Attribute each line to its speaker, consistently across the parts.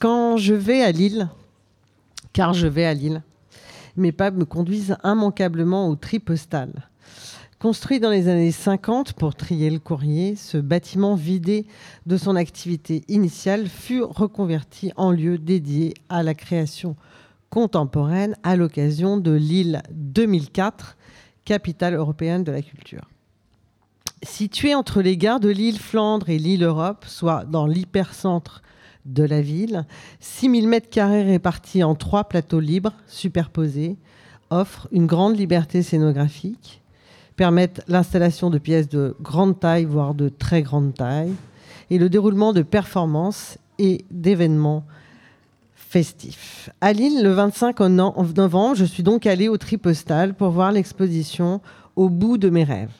Speaker 1: Quand je vais à Lille, car je vais à Lille, mes pas me conduisent immanquablement au tri postal. Construit dans les années 50 pour trier le courrier, ce bâtiment vidé de son activité initiale fut reconverti en lieu dédié à la création contemporaine à l'occasion de Lille 2004, capitale européenne de la culture. Situé entre les gares de Lille Flandre et Lille Europe, soit dans l'hypercentre de la ville. 6000 mètres carrés répartis en trois plateaux libres superposés offrent une grande liberté scénographique, permettent l'installation de pièces de grande taille, voire de très grande taille, et le déroulement de performances et d'événements festifs. À Lille, le 25 novembre, je suis donc allée au Tripostal pour voir l'exposition Au bout de mes rêves.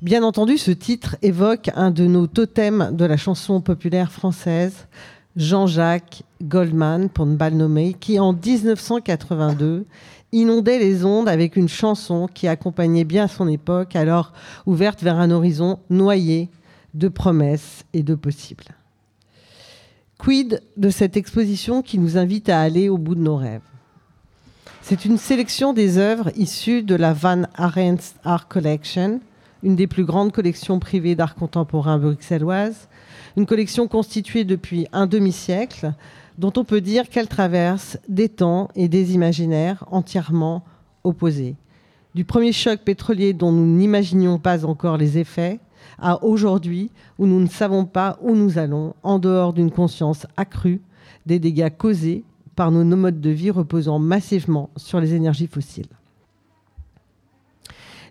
Speaker 1: Bien entendu, ce titre évoque un de nos totems de la chanson populaire française, Jean-Jacques Goldman, pour ne pas le nommer, qui en 1982 inondait les ondes avec une chanson qui accompagnait bien son époque, alors ouverte vers un horizon noyé de promesses et de possibles. Quid de cette exposition qui nous invite à aller au bout de nos rêves? C'est une sélection des œuvres issues de la Van Arens Art Collection, une des plus grandes collections privées d'art contemporain bruxelloise, une collection constituée depuis un demi-siècle, dont on peut dire qu'elle traverse des temps et des imaginaires entièrement opposés. Du premier choc pétrolier dont nous n'imaginions pas encore les effets, à aujourd'hui où nous ne savons pas où nous allons, en dehors d'une conscience accrue des dégâts causés par nos modes de vie reposant massivement sur les énergies fossiles.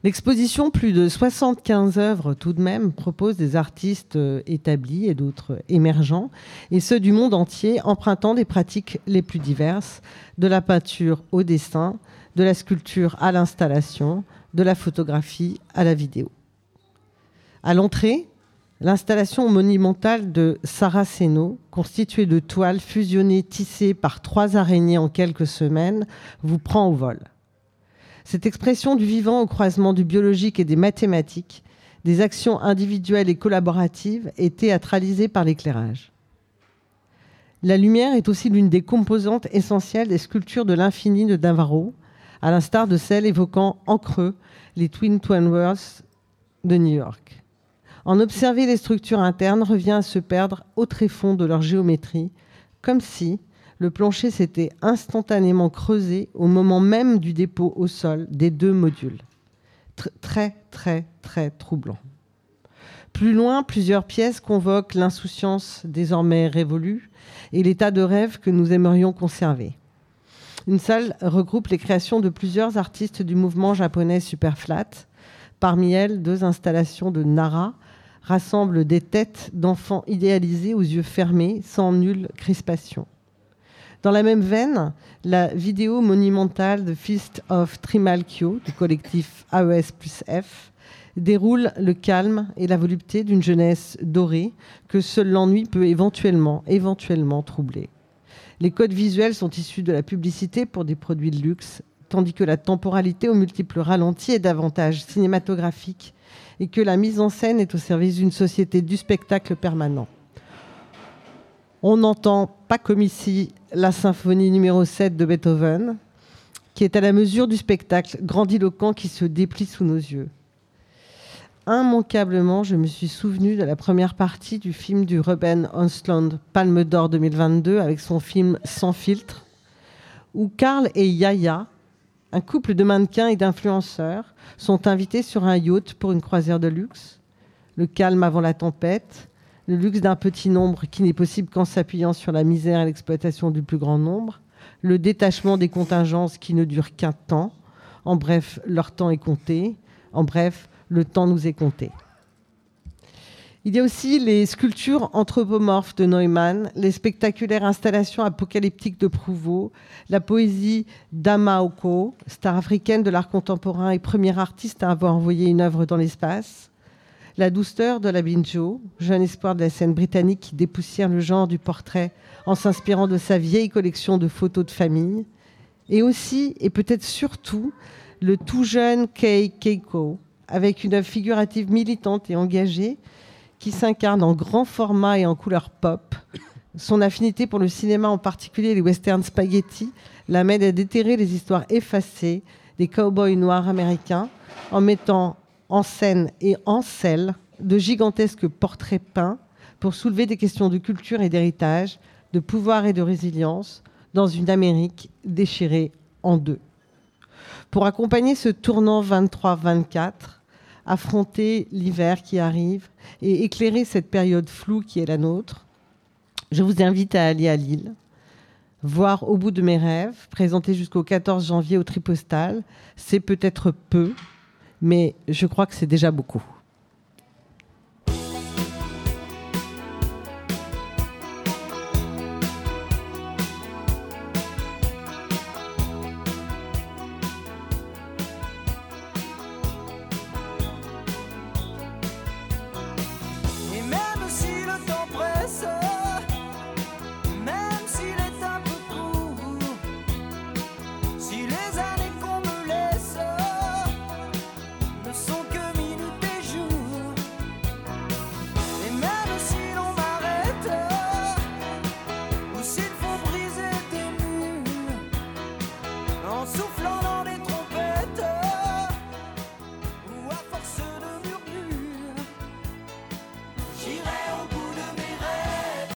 Speaker 1: L'exposition, plus de 75 œuvres tout de même, propose des artistes euh, établis et d'autres émergents, et ceux du monde entier, empruntant des pratiques les plus diverses, de la peinture au dessin, de la sculpture à l'installation, de la photographie à la vidéo. À l'entrée, l'installation monumentale de Saraceno, constituée de toiles fusionnées tissées par trois araignées en quelques semaines, vous prend au vol. Cette expression du vivant au croisement du biologique et des mathématiques, des actions individuelles et collaboratives est théâtralisée par l'éclairage. La lumière est aussi l'une des composantes essentielles des sculptures de l'infini de Navarro, à l'instar de celles évoquant en creux les Twin Towers de New York. En observer les structures internes revient à se perdre au tréfonds de leur géométrie, comme si, le plancher s'était instantanément creusé au moment même du dépôt au sol des deux modules. très, très, très troublant. Plus loin, plusieurs pièces convoquent l'insouciance désormais révolue et l'état de rêve que nous aimerions conserver. Une salle regroupe les créations de plusieurs artistes du mouvement japonais Superflat. Parmi elles, deux installations de Nara rassemblent des têtes d'enfants idéalisés aux yeux fermés, sans nulle crispation. Dans la même veine, la vidéo monumentale The Feast of Trimalchio du collectif AES plus F déroule le calme et la volupté d'une jeunesse dorée que seul l'ennui peut éventuellement, éventuellement troubler. Les codes visuels sont issus de la publicité pour des produits de luxe, tandis que la temporalité aux multiples ralentis est davantage cinématographique et que la mise en scène est au service d'une société du spectacle permanent. On n'entend pas comme ici la symphonie numéro 7 de Beethoven, qui est à la mesure du spectacle grandiloquent qui se déplie sous nos yeux. Immanquablement, je me suis souvenu de la première partie du film du Ruben Östlund, Palme d'Or 2022, avec son film Sans filtre, où Karl et Yaya, un couple de mannequins et d'influenceurs, sont invités sur un yacht pour une croisière de luxe. Le calme avant la tempête, le luxe d'un petit nombre qui n'est possible qu'en s'appuyant sur la misère et l'exploitation du plus grand nombre, le détachement des contingences qui ne durent qu'un temps, en bref, leur temps est compté, en bref, le temps nous est compté. Il y a aussi les sculptures anthropomorphes de Neumann, les spectaculaires installations apocalyptiques de Prouveau, la poésie d'Amaoko, star africaine de l'art contemporain et première artiste à avoir envoyé une œuvre dans l'espace, la douceur de la Binjo, jeune espoir de la scène britannique qui dépoussière le genre du portrait en s'inspirant de sa vieille collection de photos de famille. Et aussi, et peut-être surtout, le tout jeune Kei Keiko, avec une œuvre figurative militante et engagée qui s'incarne en grand format et en couleur pop, Son affinité pour le cinéma, en particulier les westerns spaghetti, l'amène à déterrer les histoires effacées des cow-boys noirs américains en mettant en scène et en selle de gigantesques portraits peints pour soulever des questions de culture et d'héritage, de pouvoir et de résilience dans une Amérique déchirée en deux. Pour accompagner ce tournant 23-24, affronter l'hiver qui arrive et éclairer cette période floue qui est la nôtre, je vous invite à aller à Lille, voir Au bout de mes rêves, présenté jusqu'au 14 janvier au Tripostal. C'est peut-être peu, mais je crois que c'est déjà beaucoup.